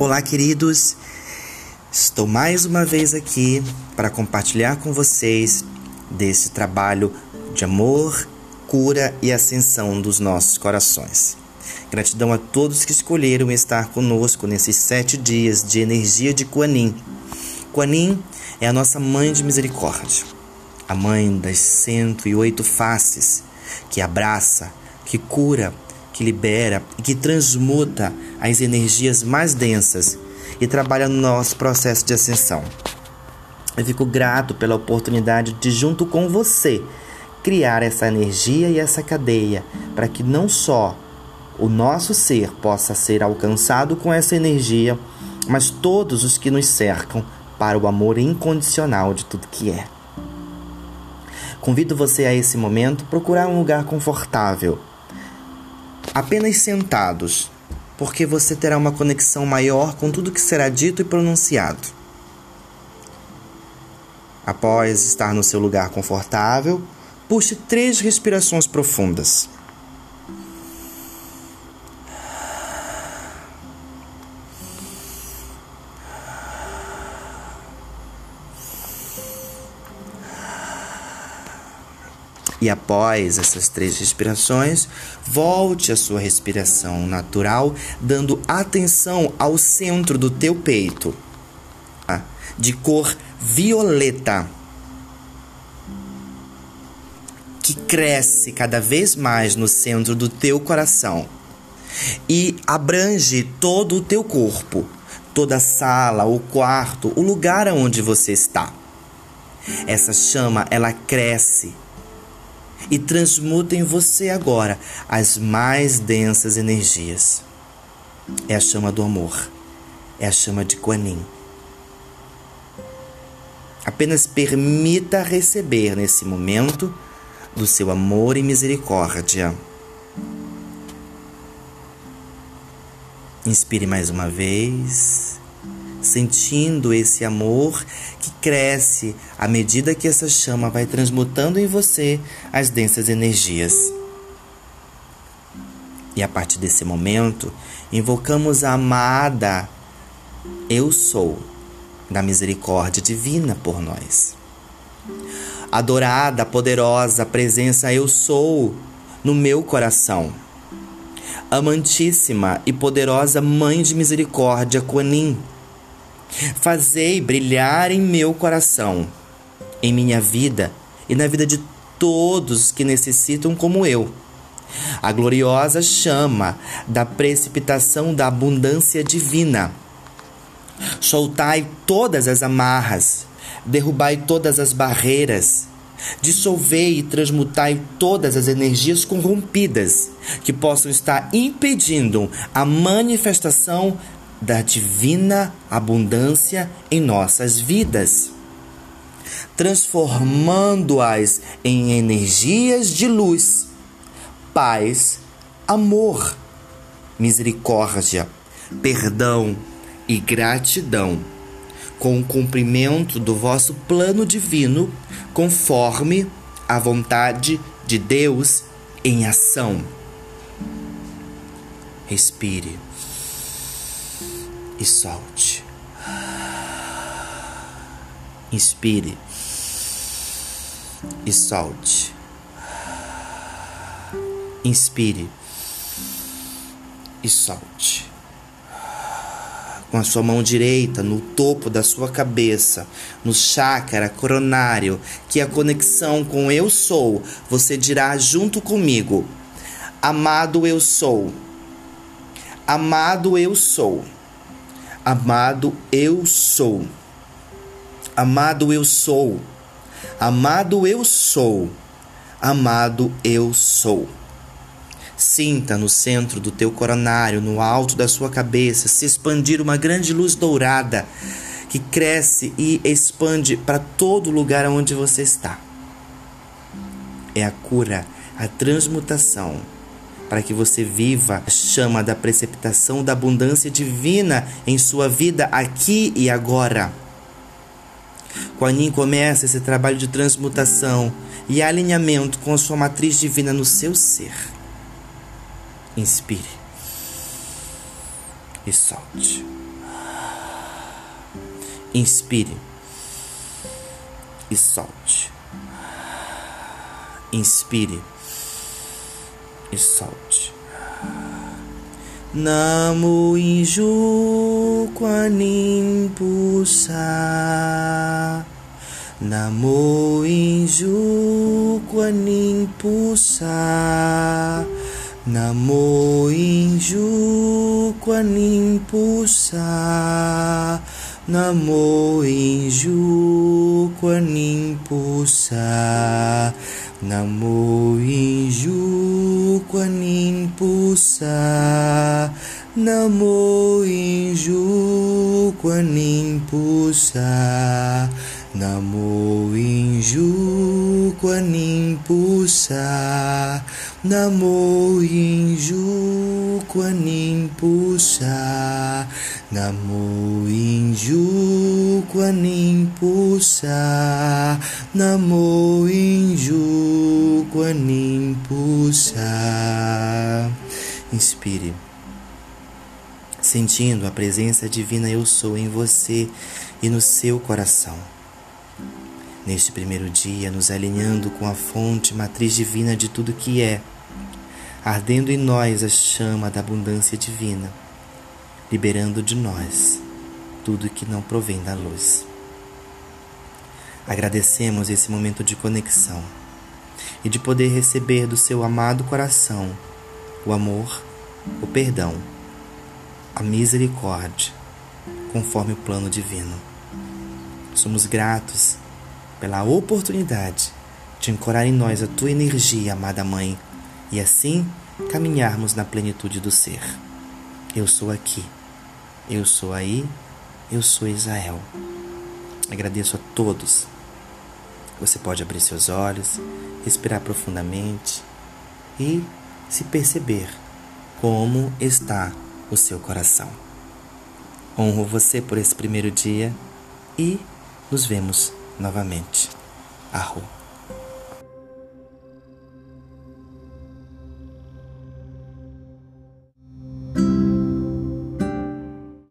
Olá, queridos. Estou mais uma vez aqui para compartilhar com vocês desse trabalho de amor, cura e ascensão dos nossos corações. Gratidão a todos que escolheram estar conosco nesses sete dias de energia de Kuanin. Kuanin é a nossa mãe de misericórdia, a mãe das 108 faces, que abraça, que cura, que libera e que transmuta as energias mais densas e trabalha no nosso processo de ascensão. Eu fico grato pela oportunidade de, junto com você, criar essa energia e essa cadeia para que não só o nosso ser possa ser alcançado com essa energia, mas todos os que nos cercam para o amor incondicional de tudo que é. Convido você a esse momento procurar um lugar confortável, apenas sentados, porque você terá uma conexão maior com tudo que será dito e pronunciado. Após estar no seu lugar confortável, puxe três respirações profundas. E após essas três respirações, volte a sua respiração natural, dando atenção ao centro do teu peito, tá? de cor violeta, que cresce cada vez mais no centro do teu coração e abrange todo o teu corpo, toda a sala, o quarto, o lugar onde você está. Essa chama, ela cresce e transmuta em você agora as mais densas energias. É a chama do amor, é a chama de Kuan Apenas permita receber nesse momento do seu amor e misericórdia. Inspire mais uma vez sentindo esse amor que cresce à medida que essa chama vai transmutando em você as densas energias. E a partir desse momento, invocamos a amada Eu Sou da misericórdia divina por nós. Adorada, poderosa presença Eu Sou no meu coração. Amantíssima e poderosa Mãe de Misericórdia, Kuanin Fazei brilhar em meu coração, em minha vida e na vida de todos que necessitam como eu. A gloriosa chama da precipitação da abundância divina. Soltai todas as amarras, derrubai todas as barreiras, dissolvei e transmutai todas as energias corrompidas que possam estar impedindo a manifestação da divina abundância em nossas vidas, transformando-as em energias de luz, paz, amor, misericórdia, perdão e gratidão, com o cumprimento do vosso plano divino, conforme a vontade de Deus em ação. Respire e solte. Inspire e solte. Inspire e solte. Com a sua mão direita no topo da sua cabeça, no chakra coronário, que é a conexão com eu sou, você dirá junto comigo: Amado eu sou. Amado eu sou. Amado eu sou. Amado eu sou. Amado eu sou. Amado eu sou. Sinta no centro do teu coronário, no alto da sua cabeça, se expandir uma grande luz dourada que cresce e expande para todo lugar onde você está. É a cura, a transmutação para que você viva a chama da precipitação da abundância divina em sua vida aqui e agora. Quando começa esse trabalho de transmutação e alinhamento com a sua matriz divina no seu ser. Inspire e solte. Inspire e solte. Inspire e salte. namo Inju Quanim Pusa namo Inju Quanim Pusa namo Inju Quanim Pusa namo Inju Quanim Pusa Namu Inju Kwanim Pusa. Namo Inju Kwanim Pusa. Namo Inju Kwanim Pusa. Namo Inju Kwanim Pusa. Namo Inju Kwanim Pusa. Namo Inju Kwanim Pusa. Inspire. Sentindo a presença divina eu sou em você e no seu coração neste primeiro dia, nos alinhando com a fonte matriz divina de tudo que é, ardendo em nós a chama da abundância divina, liberando de nós tudo que não provém da luz. Agradecemos esse momento de conexão e de poder receber do seu amado coração o amor, o perdão, a misericórdia, conforme o plano divino. Somos gratos pela oportunidade de ancorar em nós a tua energia, amada Mãe, e assim caminharmos na plenitude do ser. Eu sou aqui, eu sou aí, eu sou Israel. Agradeço a todos. Você pode abrir seus olhos, respirar profundamente e se perceber como está o seu coração. Honro você por esse primeiro dia e nos vemos novamente. Arro.